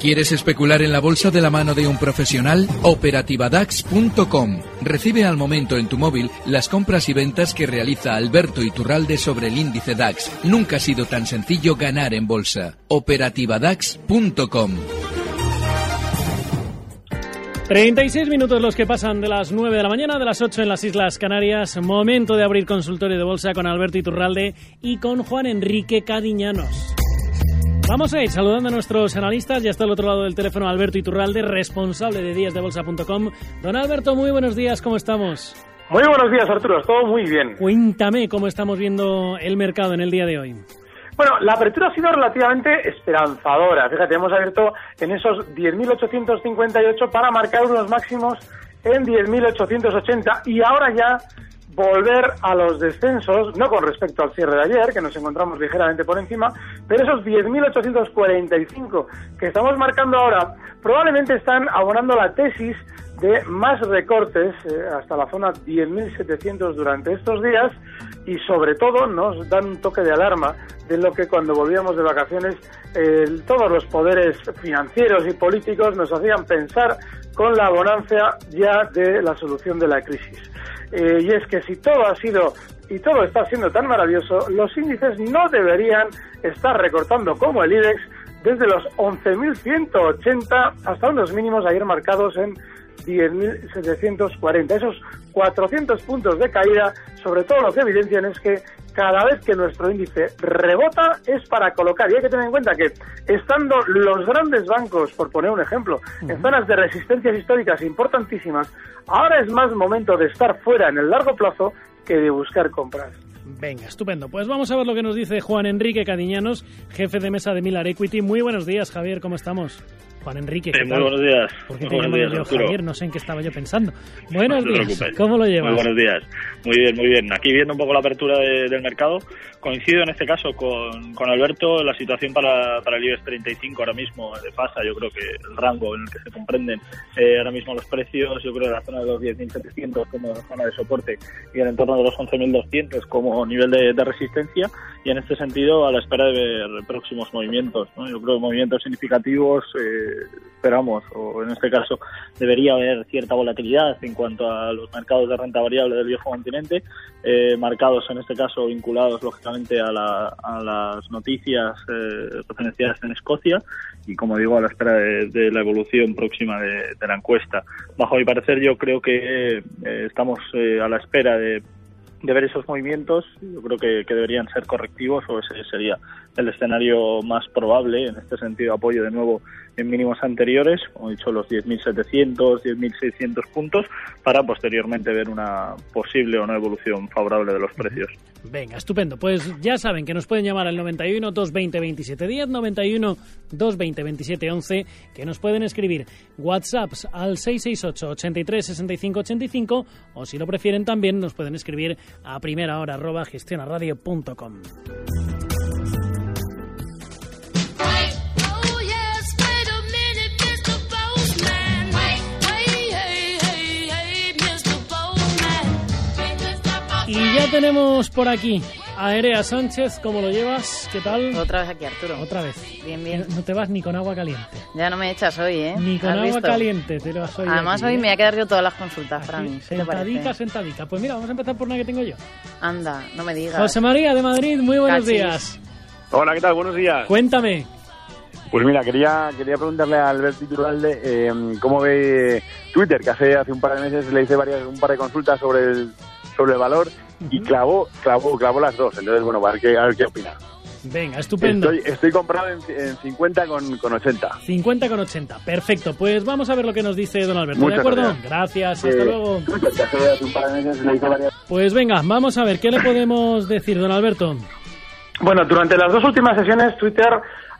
¿Quieres especular en la bolsa de la mano de un profesional? Operativadax.com. Recibe al momento en tu móvil las compras y ventas que realiza Alberto Iturralde sobre el índice DAX. Nunca ha sido tan sencillo ganar en bolsa. Operativadax.com. 36 minutos los que pasan de las 9 de la mañana, de las 8 en las Islas Canarias. Momento de abrir consultorio de bolsa con Alberto Iturralde y con Juan Enrique Cadiñanos. Vamos a ir saludando a nuestros analistas. Ya está al otro lado del teléfono Alberto Iturralde, responsable de díasdebolsa.com. Don Alberto, muy buenos días, ¿cómo estamos? Muy buenos días, Arturo. Todo muy bien. Cuéntame cómo estamos viendo el mercado en el día de hoy. Bueno, la apertura ha sido relativamente esperanzadora. Fíjate, hemos abierto en esos 10.858 para marcar unos máximos en 10.880 y ahora ya volver a los descensos, no con respecto al cierre de ayer, que nos encontramos ligeramente por encima, pero esos 10.845 que estamos marcando ahora probablemente están abonando la tesis de más recortes eh, hasta la zona 10.700 durante estos días y sobre todo nos dan un toque de alarma de lo que cuando volvíamos de vacaciones todos los poderes financieros y políticos nos hacían pensar con la abundancia ya de la solución de la crisis. Eh, y es que si todo ha sido y todo está siendo tan maravilloso, los índices no deberían estar recortando como el IBEX desde los 11.180 hasta unos mínimos ayer marcados en 10.740. Esos 400 puntos de caída, sobre todo lo que evidencian es que cada vez que nuestro índice rebota es para colocar. Y hay que tener en cuenta que estando los grandes bancos, por poner un ejemplo, en zonas de resistencias históricas importantísimas, ahora es más momento de estar fuera en el largo plazo que de buscar compras. Venga, estupendo. Pues vamos a ver lo que nos dice Juan Enrique Cadiñanos, jefe de mesa de Milar Equity. Muy buenos días, Javier, ¿cómo estamos? Juan Enrique. ¿qué muy buenos días. ¿Por qué te llamo yo Javier? No sé en qué estaba yo pensando. Buenos días. ¿Cómo lo llevas? Muy buenos días. Muy bien, muy bien. Aquí viendo un poco la apertura del mercado, coincido en este caso con, con Alberto. La situación para, para el IBEX 35 ahora mismo de pasa, yo creo que el rango en el que se comprenden eh, ahora mismo los precios, yo creo que la zona de los 10.700 como zona de soporte y el entorno de los 11.200 como nivel de, de, resistencia. Y en este sentido, a la espera de ver próximos movimientos. ¿no? Yo creo que movimientos significativos. Eh, esperamos, o en este caso debería haber cierta volatilidad en cuanto a los mercados de renta variable del viejo continente, eh, marcados en este caso vinculados lógicamente a, las noticias eh, referenciadas en Escocia y como digo a la espera de, la evolución próxima de, la encuesta. Bajo mi parecer yo creo que eh, estamos a la espera de de ver esos movimientos, yo creo que, que, deberían ser correctivos o ese sería el escenario más probable. En este sentido, apoyo de nuevo en mínimos anteriores, como he dicho, los 10.700, 10.600 puntos, para posteriormente ver una posible o no evolución favorable de los precios. Venga, estupendo. Pues ya saben que nos pueden llamar al 91 220 27 10, 91 220 27 11, que nos pueden escribir WhatsApps al 668 83 65 85 o si lo prefieren también nos pueden escribir a primera hora arroba gestionaradio.com. tenemos por aquí a Aérea Sánchez, ¿cómo lo llevas? ¿Qué tal? Otra vez aquí, Arturo. Otra vez. Bien, bien. No te vas ni con agua caliente. Ya no me echas hoy, ¿eh? Ni con agua caliente te lo vas hoy. Además, hoy ¿eh? me voy a quedar yo todas las consultas para mí. Sentadica, sentadica. Pues mira, vamos a empezar por una que tengo yo. Anda, no me digas. José María de Madrid, muy buenos días. Hola, ¿qué tal? Buenos días. Cuéntame. Pues mira, quería quería preguntarle a Alberto Iturralde eh, cómo ve Twitter, que hace hace un par de meses le hice varias un par de consultas sobre el sobre el valor y clavó, clavó, clavó las dos. Entonces, bueno, a ver qué, a ver qué opina. Venga, estupendo. Estoy, estoy comprado en, 50 con, con, 80. 50 con 80, perfecto. Pues vamos a ver lo que nos dice don Alberto, ¿de acuerdo? Gracias, hasta luego. Pues venga, vamos a ver, ¿qué le podemos decir, don Alberto? Bueno, durante las dos últimas sesiones Twitter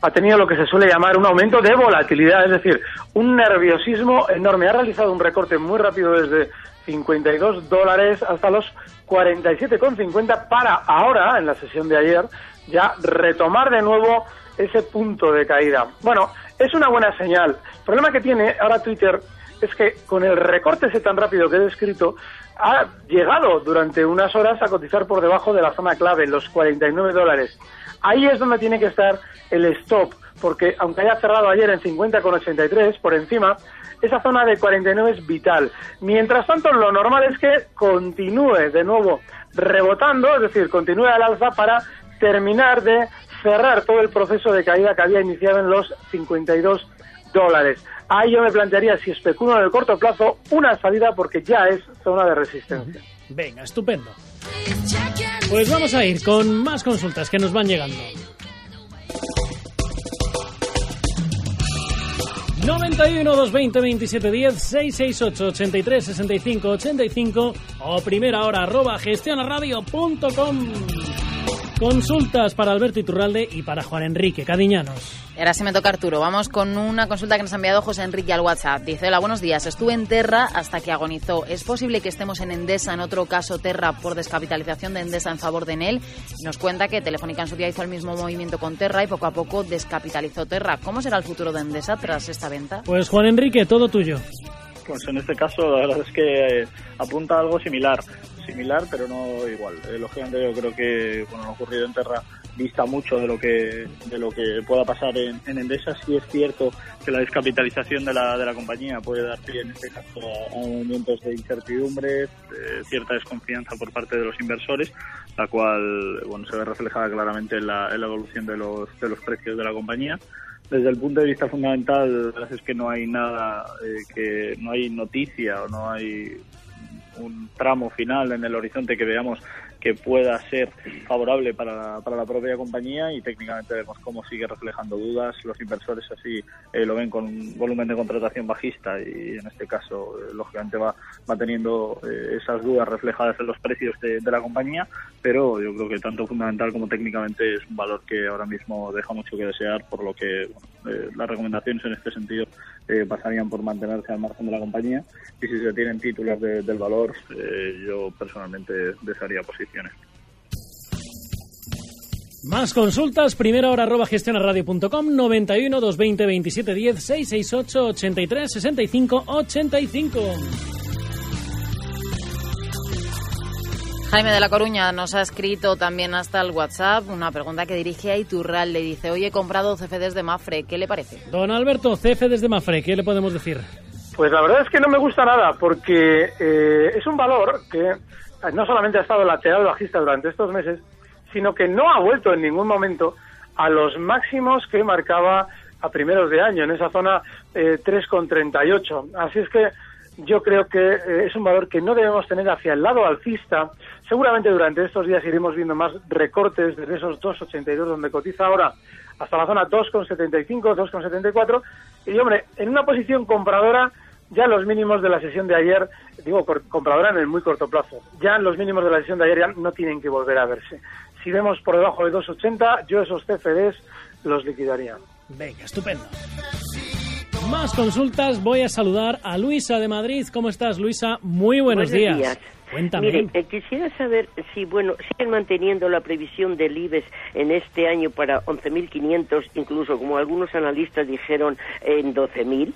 ha tenido lo que se suele llamar un aumento de volatilidad, es decir, un nerviosismo enorme. Ha realizado un recorte muy rápido desde 52 dólares hasta los 47,50 para ahora, en la sesión de ayer, ya retomar de nuevo ese punto de caída. Bueno, es una buena señal. El problema que tiene ahora Twitter es que con el recorte ese tan rápido que he descrito, ha llegado durante unas horas a cotizar por debajo de la zona clave, los 49 dólares. Ahí es donde tiene que estar el stop, porque aunque haya cerrado ayer en 50,83 por encima, esa zona de 49 es vital. Mientras tanto, lo normal es que continúe de nuevo rebotando, es decir, continúe al alza para terminar de cerrar todo el proceso de caída que había iniciado en los 52 dólares. Ahí yo me plantearía, si especulo en el corto plazo, una salida porque ya es zona de resistencia. Venga, estupendo. Pues vamos a ir con más consultas que nos van llegando. 91 220 27 10 668 83 65 85 o primera hora arroba gestionaradio.com. Consultas para Alberto Iturralde y para Juan Enrique Cadiñanos. Ahora sí me toca Arturo. Vamos con una consulta que nos ha enviado José Enrique al WhatsApp. Dice, hola, buenos días. Estuve en Terra hasta que agonizó. ¿Es posible que estemos en Endesa, en otro caso Terra, por descapitalización de Endesa en favor de Enel? Nos cuenta que Telefónica en su día hizo el mismo movimiento con Terra y poco a poco descapitalizó Terra. ¿Cómo será el futuro de Endesa tras esta venta? Pues Juan Enrique, todo tuyo. Pues en este caso la verdad es que eh, apunta a algo similar similar, pero no igual. Eh, lógicamente yo creo que bueno, lo ocurrido en Terra vista mucho de lo que de lo que pueda pasar en, en Endesa. Sí es cierto que la descapitalización de la, de la compañía puede dar pie en este caso a, movimientos de incertidumbre, cierta desconfianza por parte de los inversores, la cual bueno se ve reflejada claramente en la, en la evolución de los, de los precios de la compañía desde el punto de vista fundamental, es que no hay nada, eh, que no hay noticia o no hay un tramo final en el horizonte que veamos que pueda ser favorable para, para la propia compañía y técnicamente vemos cómo sigue reflejando dudas. Los inversores así eh, lo ven con un volumen de contratación bajista y en este caso, eh, lógicamente, va, va teniendo eh, esas dudas reflejadas en los precios de, la compañía, pero yo creo que tanto fundamental como técnicamente es un valor que ahora mismo deja mucho que desear, por lo que las recomendaciones en este sentido pasarían por mantenerse al margen de la compañía y si se tienen títulos del valor, yo personalmente desearía posición. Más consultas, primera hora arroba gestionarradio.com 91 220 27 10 668 83 65 85. Jaime de la Coruña nos ha escrito también hasta el WhatsApp una pregunta que dirige a Iturral. Le dice, hoy he comprado CFDs de Mafre, ¿qué le parece? Don Alberto, CFDs de Mafre, ¿qué le podemos decir? Pues la verdad es que no me gusta nada porque eh, es un valor que no solamente ha estado lateral bajista durante estos meses, sino que no ha vuelto en ningún momento a los máximos que marcaba a primeros de año, en esa zona eh, 3,38. Así es que yo creo que eh, es un valor que no debemos tener hacia el lado alcista. Seguramente durante estos días iremos viendo más recortes desde esos 2,82 donde cotiza ahora hasta la zona 2,75, 2,74. Y hombre, en una posición compradora ya los mínimos de la sesión de ayer, digo compradora en el muy corto plazo, ya los mínimos de la sesión de ayer ya no tienen que volver a verse. Si vemos por debajo de 2,80, yo esos CFDs los liquidaría. Venga, estupendo. Más consultas, voy a saludar a Luisa de Madrid. ¿Cómo estás, Luisa? Muy buenos, días. Cuéntame. Mire, eh, quisiera saber si, bueno, siguen manteniendo la previsión del IBEX en este año para 11.500, incluso como algunos analistas dijeron, en 12.000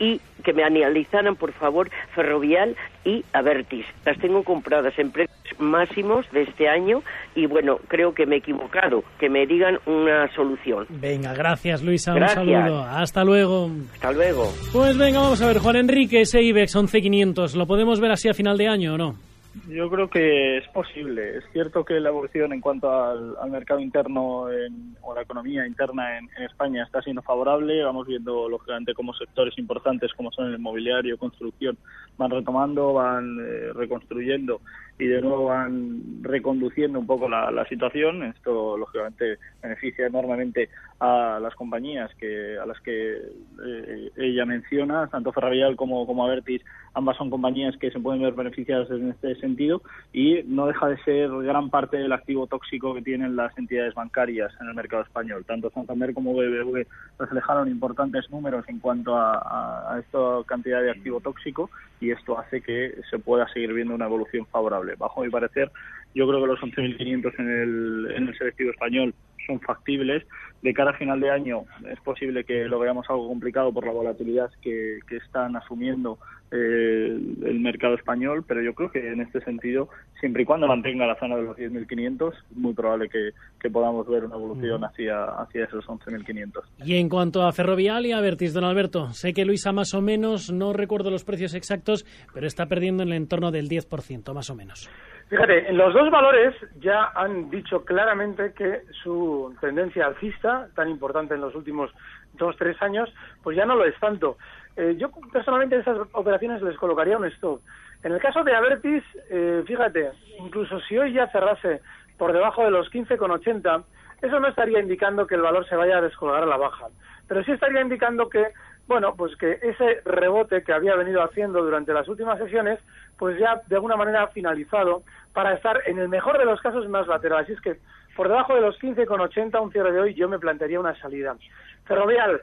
y que me analizaran, por favor, Ferrovial y Avertis. Las tengo compradas en precios máximos de este año y, bueno, creo que me he equivocado. Que me digan una solución. Venga, gracias, Luisa. Un saludo. Hasta luego. Hasta luego. Pues venga, vamos a ver, Juan Enrique, ese IBEX 11500, ¿lo podemos ver así a final de año o no? Yo creo que es posible. Es cierto que la evolución en cuanto al, mercado interno o la economía interna en, España está siendo favorable. Vamos viendo, lógicamente, cómo sectores importantes como son el mobiliario, construcción, van retomando, van eh, reconstruyendo y de nuevo van reconduciendo un poco la, situación. Esto, lógicamente, beneficia enormemente a las compañías que a las que eh, ella menciona, tanto Ferrovial como, como Avertis, ambas son compañías que se pueden ver beneficiadas en este sentido y no deja de ser gran parte del activo tóxico que tienen las entidades bancarias en el mercado español. Tanto Santander como BBV reflejaron importantes números en cuanto a, a esta cantidad de activo tóxico y esto hace que se pueda seguir viendo una evolución favorable. Bajo mi parecer, yo creo que los 11.500 en el, en el selectivo español son factibles. De cara a final de año es posible que lo veamos algo complicado por la volatilidad que, que están asumiendo eh, el mercado español, pero yo creo que en este sentido, siempre y cuando mantenga la zona de los 10.500, es muy probable que, que, podamos ver una evolución hacia, hacia esos 11.500. Y en cuanto a Ferrovial y a Vertis, don Alberto, sé que Luisa más o menos, no recuerdo los precios exactos, pero está perdiendo en el entorno del 10%, más o menos. Fíjate, en los dos valores ya han dicho claramente que su tendencia alcista, tan importante en los últimos dos, tres años, pues ya no lo es tanto. Eh, yo personalmente en esas operaciones les colocaría un stop. En el caso de Avertis, eh, fíjate, incluso si hoy ya cerrase por debajo de los 15,80, eso no estaría indicando que el valor se vaya a descolgar a la baja, pero sí estaría indicando que, bueno, pues que ese rebote que había venido haciendo durante las últimas sesiones, pues ya de alguna manera ha finalizado para estar en el mejor de los casos más lateral. Así es que por debajo de los 15,80, un cierre de hoy, yo me plantearía una salida. Ferrovial,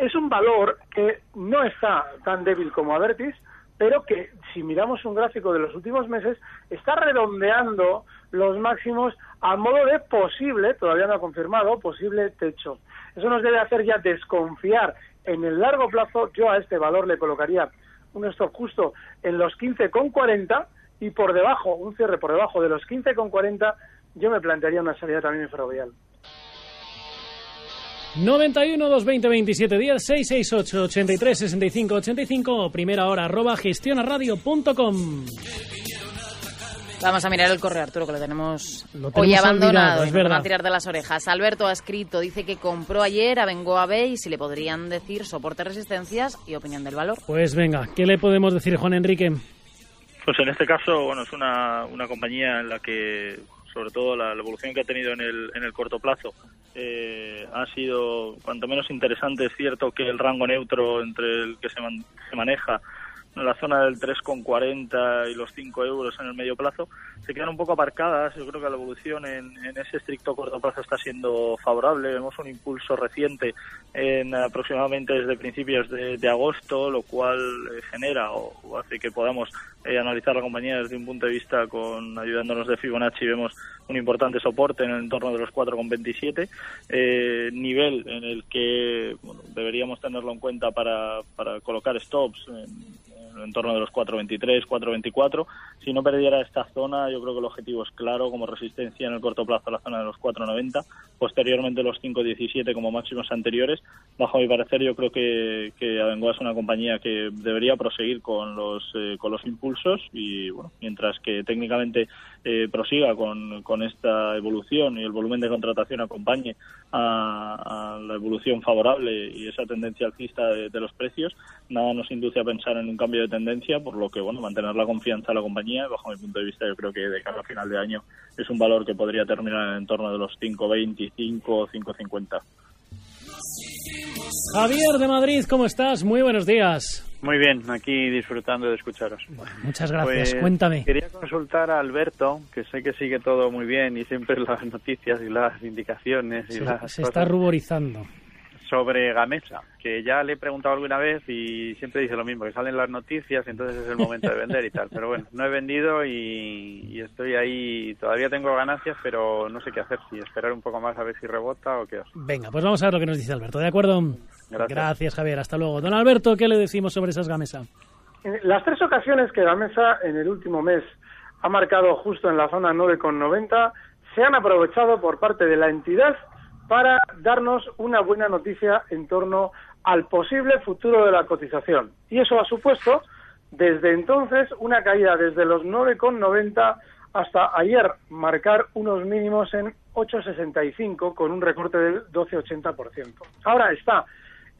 es un valor que no está tan débil como Avertis, pero que si miramos un gráfico de los últimos meses, está redondeando los máximos a modo de posible, todavía no ha confirmado, posible techo. Eso nos debe hacer ya desconfiar en el largo plazo. Yo a este valor le colocaría un stop justo en los 15,40 y por debajo, un cierre por debajo de los 15,40, yo me plantearía una salida también ferrovial. 91 220 27 días 668 83 65 85 primera hora arroba gestionaradio.com Vamos a mirar el correo, Arturo, que lo tenemos, hoy abandonado. Es verdad. a tirar de las orejas. Alberto ha escrito, dice que compró ayer a Bengoa B y si le podrían decir soporte, resistencias y opinión del valor. Pues venga, ¿qué le podemos decir, Juan Enrique? Pues en este caso, bueno, es una, una compañía en la que sobre todo la, evolución que ha tenido en el, en el corto plazo, eh, ha sido cuanto menos interesante. Es cierto que el rango neutro entre el que se, se maneja en la zona del 3,40 y los 5 euros en el medio plazo, se quedan un poco aparcadas. Yo creo que la evolución en, ese estricto corto plazo está siendo favorable. Vemos un impulso reciente en aproximadamente desde principios de, agosto, lo cual eh, genera o, hace que podamos eh, analizar la compañía desde un punto de vista con ayudándonos de Fibonacci. Vemos un importante soporte en el entorno de los 4,27, eh, nivel en el que deberíamos tenerlo en cuenta para, para colocar stops en torno de los 4.23, 4.24. Si no perdiera esta zona, yo creo que el objetivo es claro, como resistencia en el corto plazo a la zona de los 4.90, posteriormente los 5.17 como máximos anteriores. Bajo mi parecer, yo creo que, que Abengoa es una compañía que debería proseguir con los, eh, con los impulsos y, bueno, mientras que técnicamente eh, prosiga con, con esta evolución y el volumen de contratación acompañe a, la evolución favorable y esa tendencia alcista de, los precios, nada nos induce a pensar en un cambio de tendencia, por lo que, bueno, mantener la confianza de la compañía, bajo mi punto de vista, yo creo que de cara a final de año es un valor que podría terminar en torno de los 5.25 o 5.50. Javier de Madrid, ¿cómo estás? Muy buenos días. Muy bien, aquí disfrutando de escucharos. muchas gracias, pues, cuéntame. Quería consultar a Alberto, que sé que sigue todo muy bien y siempre las noticias y las indicaciones y se, se está ruborizando sobre Gamesa, que ya le he preguntado alguna vez y siempre dice lo mismo, que salen las noticias, entonces es el momento de vender y tal. Pero bueno, no he vendido y, estoy ahí, todavía tengo ganancias, pero no sé qué hacer, si esperar un poco más a ver si rebota o qué. Venga, pues vamos a ver lo que nos dice Alberto, ¿de acuerdo? Gracias. Javier, hasta luego. Don Alberto, ¿qué le decimos sobre esas Gamesa? Las tres ocasiones que Gamesa en el último mes ha marcado justo en la zona 9,90 se han aprovechado por parte de la entidad para darnos una buena noticia en torno al posible futuro de la cotización. Y eso ha supuesto, desde entonces, una caída desde los 9,90 hasta ayer marcar unos mínimos en 8,65 con un recorte del 12,80%. Ahora está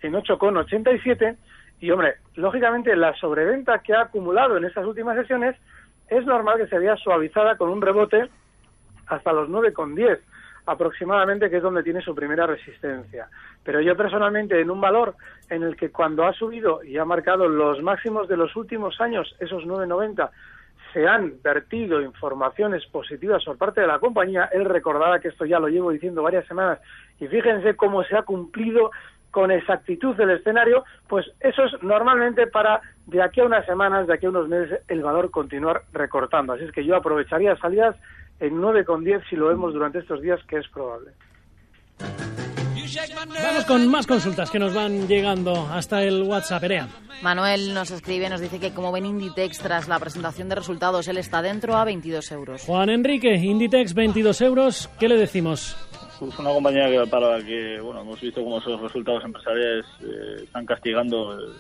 en 8,87 y, hombre, lógicamente la sobreventa que ha acumulado en estas últimas sesiones es normal que se vea suavizada con un rebote hasta los 9,10 aproximadamente, que es donde tiene su primera resistencia. Pero yo personalmente, en un valor en el que cuando ha subido y ha marcado los máximos de los últimos años, esos 9,90, se han vertido informaciones positivas por parte de la compañía, él recordará que esto ya lo llevo diciendo varias semanas, y fíjense cómo se ha cumplido con exactitud el escenario, pues eso es normalmente para de aquí a unas semanas, de aquí a unos meses, el valor continuar recortando. Así es que yo aprovecharía salidas en 9,10 si lo vemos durante estos días, que es probable. Vamos con más consultas que nos van llegando hasta el WhatsApp, Erea. Manuel nos escribe, nos dice que como ven Inditex tras la presentación de resultados, él está dentro a 22 euros. Juan Enrique, Inditex 22 euros, ¿qué le decimos? Es una compañía que, para la que bueno, hemos visto cómo esos resultados empresariales eh, están castigando eh,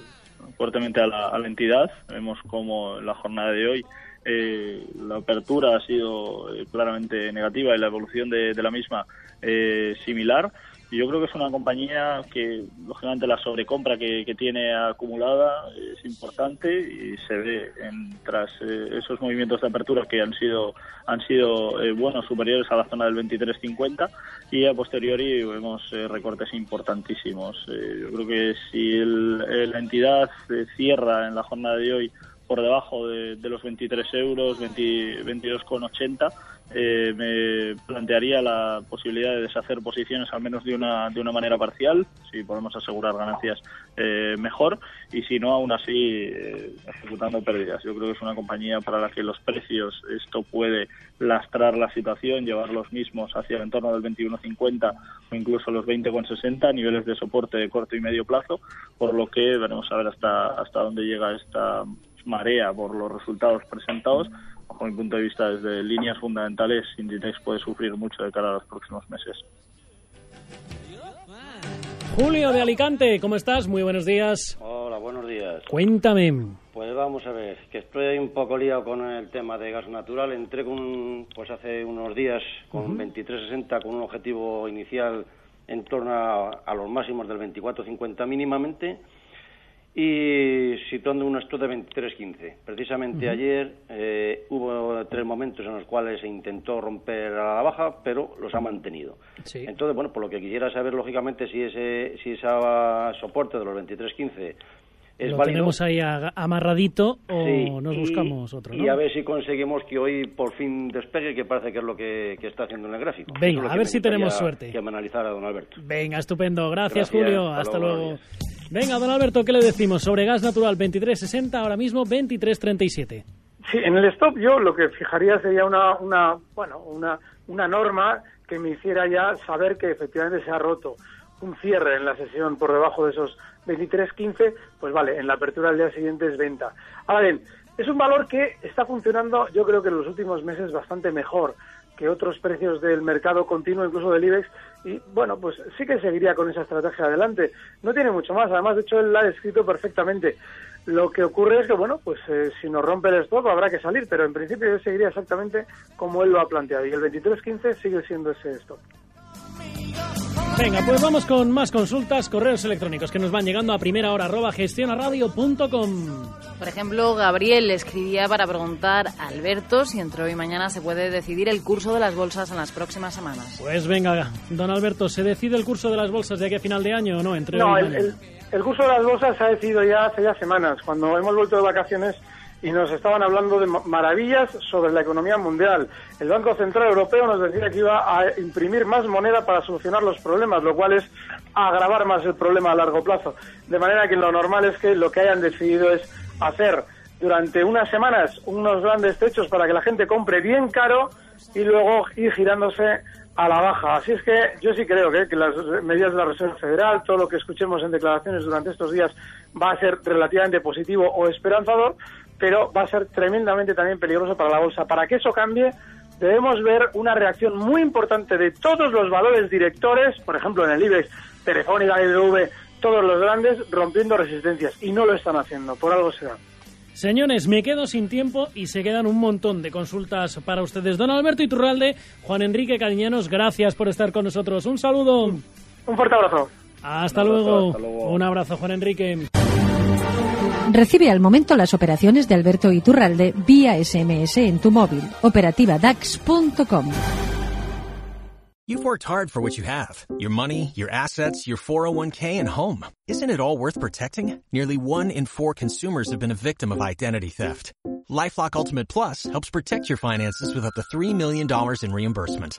fuertemente a la, a la entidad. Vemos cómo en la jornada de hoy eh, la apertura ha sido eh, claramente negativa y la evolución de, de la misma eh, similar. Y yo creo que es una compañía que, lógicamente, la sobrecompra que, tiene acumulada es importante y se ve en, tras eh, esos movimientos de apertura que han sido han sido eh, buenos, superiores a la zona del 23.50 y a posteriori vemos eh, recortes importantísimos. Yo creo que si el- la entidad cierra en la jornada de hoy por debajo de, los 23 euros, 20 22,80, eh, me plantearía la posibilidad de deshacer posiciones al menos de una, de una manera parcial, si podemos asegurar ganancias eh, mejor, y si no, aún así, eh, ejecutando pérdidas. Yo creo que es una compañía para la que los precios, esto puede lastrar la situación, llevar los mismos hacia el entorno del 21,50 o incluso los 20,60, niveles de soporte de corto y medio plazo, por lo que veremos a ver hasta, hasta dónde llega esta marea por los resultados presentados. Bajo mi punto de vista, desde líneas fundamentales, Inditex puede sufrir mucho de cara a los próximos meses. Julio de Alicante, ¿cómo estás? Muy buenos días. Hola, buenos días. Cuéntame. Pues vamos a ver, que estoy un poco liado con el tema de gas natural. Entré con, pues hace unos días con 23.60 con un objetivo inicial en torno a, a los máximos del 24.50 mínimamente y situando un stop de 23.15. Precisamente ayer eh, hubo tres momentos en los cuales se intentó romper a la baja, pero los ha mantenido. Sí. Entonces, bueno, por lo que quisiera saber, lógicamente, si ese si esa soporte de los 23.15 es Lo válido. tenemos ahí amarradito o Sí, nos y- buscamos otro, Y ¿no? a ver si conseguimos que hoy por fin despegue, que parece que es lo que, que está haciendo en el gráfico. Venga, es a ver si tenemos suerte. Que me analizara don Alberto. Venga, estupendo. Gracias, Gracias, Julio. hasta Hasta luego, luego. Venga, don Alberto, ¿qué le decimos? Sobre gas natural 23.60, ahora mismo 23.37. Sí, en el stop yo lo que fijaría sería una, una, bueno, una, una norma que me hiciera ya saber que efectivamente se ha roto un cierre en la sesión por debajo de esos 23.15, pues vale, en la apertura del día siguiente es venta. Ahora bien, es un valor que está funcionando yo creo que en los últimos meses bastante mejor que otros precios del mercado continuo, incluso del IBEX, y bueno, pues sí que seguiría con esa estrategia adelante. No tiene mucho más, además, de hecho, él la ha descrito perfectamente. Lo que ocurre es que, bueno, pues eh, si nos rompe el stop habrá que salir, pero en principio yo seguiría exactamente como él lo ha planteado, y el 23.15 sigue siendo ese stop. Venga, pues vamos con más consultas, correos electrónicos que nos van llegando a primera hora arroba gestionaradio.com. Por ejemplo, Gabriel escribía para preguntar a Alberto si entre hoy y mañana se puede decidir el curso de las bolsas en las próximas semanas. Pues venga, don Alberto, ¿se decide el curso de las bolsas de aquí a final de año o no? Entre No, hoy y el, mañana? el- el curso de las bolsas se ha decidido ya hace ya semanas, cuando hemos vuelto de vacaciones y nos estaban hablando de ma- maravillas sobre la economía mundial. El Banco Central Europeo nos decía que iba a imprimir más moneda para solucionar los problemas, lo cual es agravar más el problema a largo plazo. De manera que lo normal es que lo que hayan decidido es hacer durante unas semanas unos grandes techos para que la gente compre bien caro y luego ir girándose a la baja. Así es que yo sí creo que, que las medidas de la Reserva Federal, todo lo que escuchemos en declaraciones durante estos días va a ser relativamente positivo o esperanzador, pero va a ser tremendamente también peligroso para la bolsa. Para que eso cambie, debemos ver una reacción muy importante de todos los valores directores, por ejemplo en el IBEX, Telefónica, IBV, todos los grandes rompiendo resistencias y no lo están haciendo, por algo será. Señores, me quedo sin tiempo y se quedan un montón de consultas para ustedes. Don Alberto Iturralde, Juan Enrique Cariñanos, gracias por estar con nosotros. Un saludo. Un fuerte abrazo. Hasta Un abrazo, luego. hasta luego. Un abrazo, Juan Enrique. Recibe al momento las operaciones de Alberto Iturralde vía SMS en tu móvil. Operativa DAX.com. You've worked hard for what you have your money, your assets, your 401k, and home. Isn't it all worth protecting? Nearly one in four consumers have been a victim of identity theft. Lifelock Ultimate Plus helps protect your finances with up to $3 million in reimbursement.